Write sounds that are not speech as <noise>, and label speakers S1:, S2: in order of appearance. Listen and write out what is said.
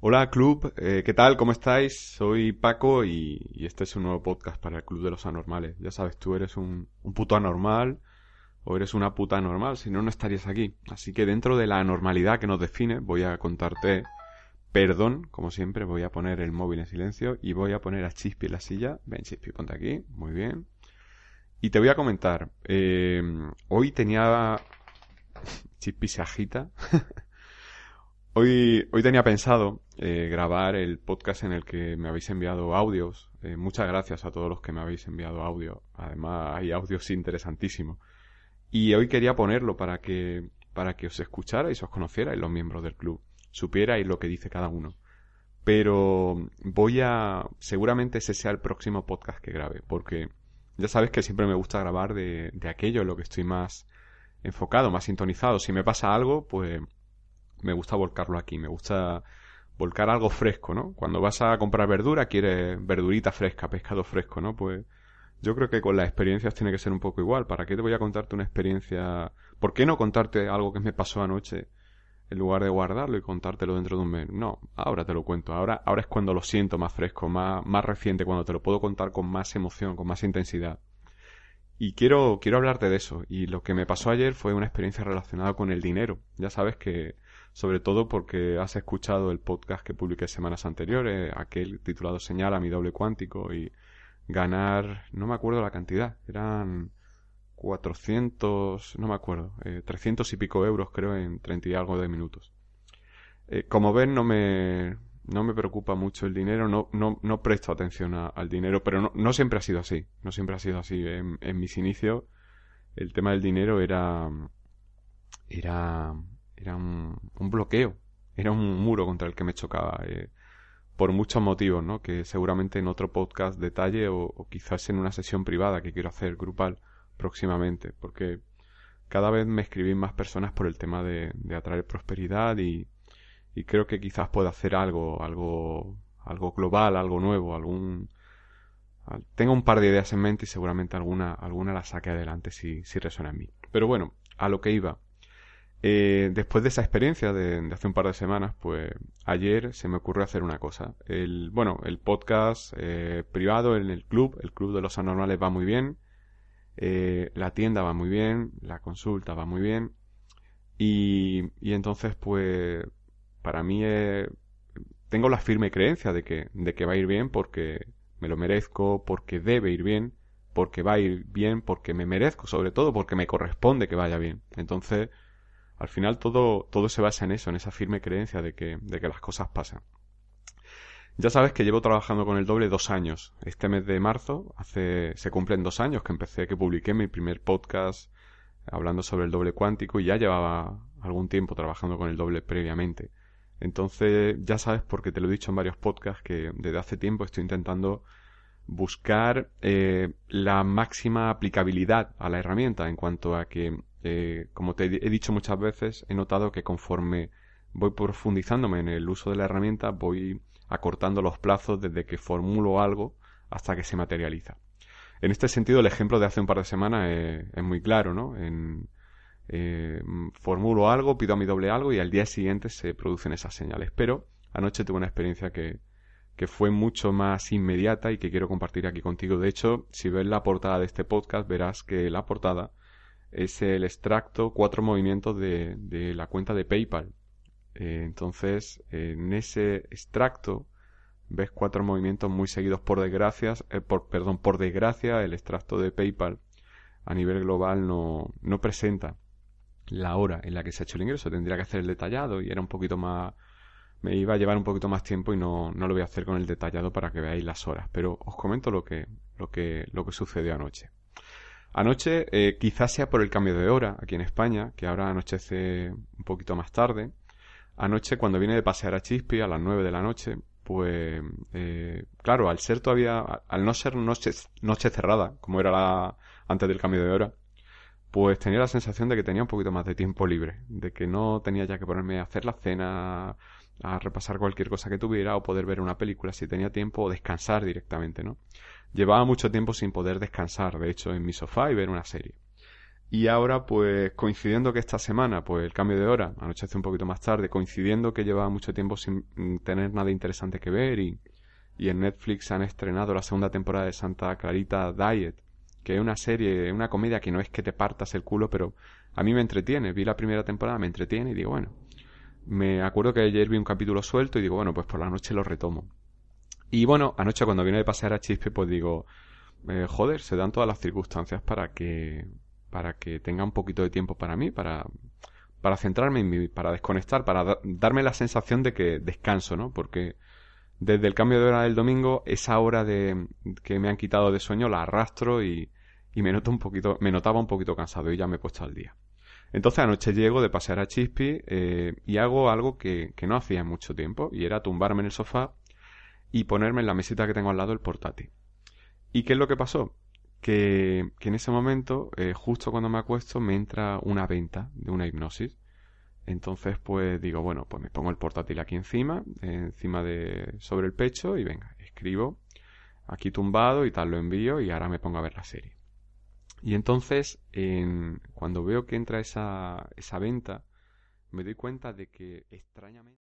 S1: Hola club, eh, ¿qué tal? ¿Cómo estáis? Soy Paco y, este es un nuevo podcast para el Club de los Anormales. Ya sabes, tú eres un, puto anormal o eres una puta anormal, si no, no estarías aquí. Así que dentro de la anormalidad que nos define, voy a contarte, perdón, como siempre, voy a poner el móvil en silencio y voy a poner a Chispi en la silla. Ven Chispi, ponte aquí, muy bien. Y te voy a comentar, eh, hoy tenía... <laughs> Chispi se agita. <laughs> Hoy, tenía pensado eh, grabar el podcast en el que me habéis enviado audios. Eh, muchas gracias a todos los que me habéis enviado audio. Además, hay audios interesantísimos. Y hoy quería ponerlo para que, para que os escucharais, os conocierais los miembros del club, supierais lo que dice cada uno. Pero voy a, seguramente ese sea el próximo podcast que grabe, porque ya sabes que siempre me gusta grabar de, de aquello en lo que estoy más enfocado, más sintonizado. Si me pasa algo, pues me gusta volcarlo aquí, me gusta volcar algo fresco, ¿no? Cuando vas a comprar verdura, quieres verdurita fresca, pescado fresco, ¿no? Pues yo creo que con las experiencias tiene que ser un poco igual. ¿Para qué te voy a contarte una experiencia? ¿Por qué no contarte algo que me pasó anoche en lugar de guardarlo y contártelo dentro de un mes? No, ahora te lo cuento. Ahora, ahora es cuando lo siento más fresco, más, más reciente, cuando te lo puedo contar con más emoción, con más intensidad. Y quiero, quiero hablarte de eso. Y lo que me pasó ayer fue una experiencia relacionada con el dinero. Ya sabes que sobre todo porque has escuchado el podcast que publiqué semanas anteriores, aquel titulado Señala mi doble cuántico y ganar, no me acuerdo la cantidad, eran 400, no me acuerdo, eh, 300 y pico euros creo en 30 y algo de minutos. Eh, como ven no me, no me preocupa mucho el dinero, no, no, no presto atención al dinero, pero no, no, siempre ha sido así, no siempre ha sido así. En, en mis inicios el tema del dinero era, era era un, bloqueo, era un muro contra el que me chocaba. Eh, por muchos motivos, ¿no? Que seguramente en otro podcast detalle o, quizás en una sesión privada que quiero hacer grupal próximamente, porque cada vez me escribís más personas por el tema de, atraer prosperidad y, creo que quizás pueda hacer algo, algo, algo global, algo nuevo, algún, tengo un par de ideas en mente y seguramente alguna, alguna la saque adelante si, si resuena en mí. Pero bueno, a lo que iba. Eh, después de esa experiencia de, hace un par de semanas, pues ayer se me ocurrió hacer una cosa. El, bueno, el podcast eh, privado en el club, el club de los anormales va muy bien, eh, la tienda va muy bien, la consulta va muy bien, y, y entonces pues para mí tengo la firme creencia de que, de que va a ir bien porque me lo merezco, porque debe ir bien, porque va a ir bien, porque me merezco, sobre todo porque me corresponde que vaya bien. Entonces, al final todo, todo se basa en eso, en esa firme creencia de que, de que las cosas pasan. Ya sabes que llevo trabajando con el doble dos años. Este mes de marzo hace, se cumplen dos años que empecé, que publiqué mi primer podcast hablando sobre el doble cuántico y ya llevaba algún tiempo trabajando con el doble previamente. Entonces, ya sabes, porque te lo he dicho en varios podcasts, que desde hace tiempo estoy intentando buscar eh, la máxima aplicabilidad a la herramienta en cuanto a que eh, como te he dicho muchas veces, he notado que conforme voy profundizándome en el uso de la herramienta, voy acortando los plazos desde que formulo algo hasta que se materializa. En este sentido, el ejemplo de hace un par de semanas es, muy claro, ¿no? En, eh, formulo algo, pido a mi doble algo y al día siguiente se producen esas señales. Pero anoche tuve una experiencia que, que fue mucho más inmediata y que quiero compartir aquí contigo. De hecho, si ves la portada de este podcast, verás que la portada es el extracto, cuatro movimientos de, de la cuenta de PayPal. Eh, entonces, en ese extracto ves cuatro movimientos muy seguidos por desgracia, eh, por, perdón, por desgracia el extracto de PayPal a nivel global no, no presenta la hora en la que se ha hecho el ingreso. Tendría que hacer el detallado y era un poquito más, me iba a llevar un poquito más tiempo y no, no lo voy a hacer con el detallado para que veáis las horas. Pero os comento lo que, lo que, lo que sucedió anoche. Anoche, eh, quizás sea por el cambio de hora aquí en España, que ahora anochece un poquito más tarde. anoche cuando vine de pasear a Chispi a las 9 de la noche, pues eh, claro, al ser todavía, al no ser noche, noche cerrada, como era la, antes del cambio de hora, pues tenía la sensación de que tenía un poquito más de tiempo libre, de que no tenía ya que ponerme a hacer la cena, a repasar cualquier cosa que tuviera o poder ver una película si tenía tiempo o descansar directamente, ¿no? Llevaba mucho tiempo sin poder descansar, de hecho, en mi sofá y ver una serie. Y ahora, pues, coincidiendo que esta semana, pues, el cambio de hora, anochece un poquito más tarde, coincidiendo que llevaba mucho tiempo sin tener nada interesante que ver y, y en Netflix han estrenado la segunda temporada de Santa Clarita Diet, que es una serie, una comedia que no es que te partas el culo, pero a mí me entretiene. Vi la primera temporada, me entretiene y digo, bueno, me acuerdo que ayer vi un capítulo suelto y digo, bueno, pues por la noche lo retomo. Y bueno, anoche cuando vine de pasear a Chispe, pues digo, eh, joder, se dan todas las circunstancias para que, para que tenga un poquito de tiempo para mí, para, para centrarme en mí, para desconectar, para darme la sensación de que descanso, ¿no? Porque desde el cambio de hora del domingo, esa hora de, que me han quitado de sueño la arrastro y, y me noto un poquito, me notaba un poquito cansado y ya me he puesto al día. Entonces anoche llego de pasear a Chispi eh, y hago algo que, que no hacía mucho tiempo y era tumbarme en el sofá y ponerme en la mesita que tengo al lado el portátil. ¿Y qué es lo que pasó? Que, que en ese momento, eh, justo cuando me acuesto, me entra una venta de una hipnosis. Entonces, pues digo, bueno, pues me pongo el portátil aquí encima, encima de, sobre el pecho y venga, escribo aquí tumbado y tal, lo envío y ahora me pongo a ver la serie. Y entonces, en, cuando veo que entra esa, esa venta, me doy cuenta de que extrañamente...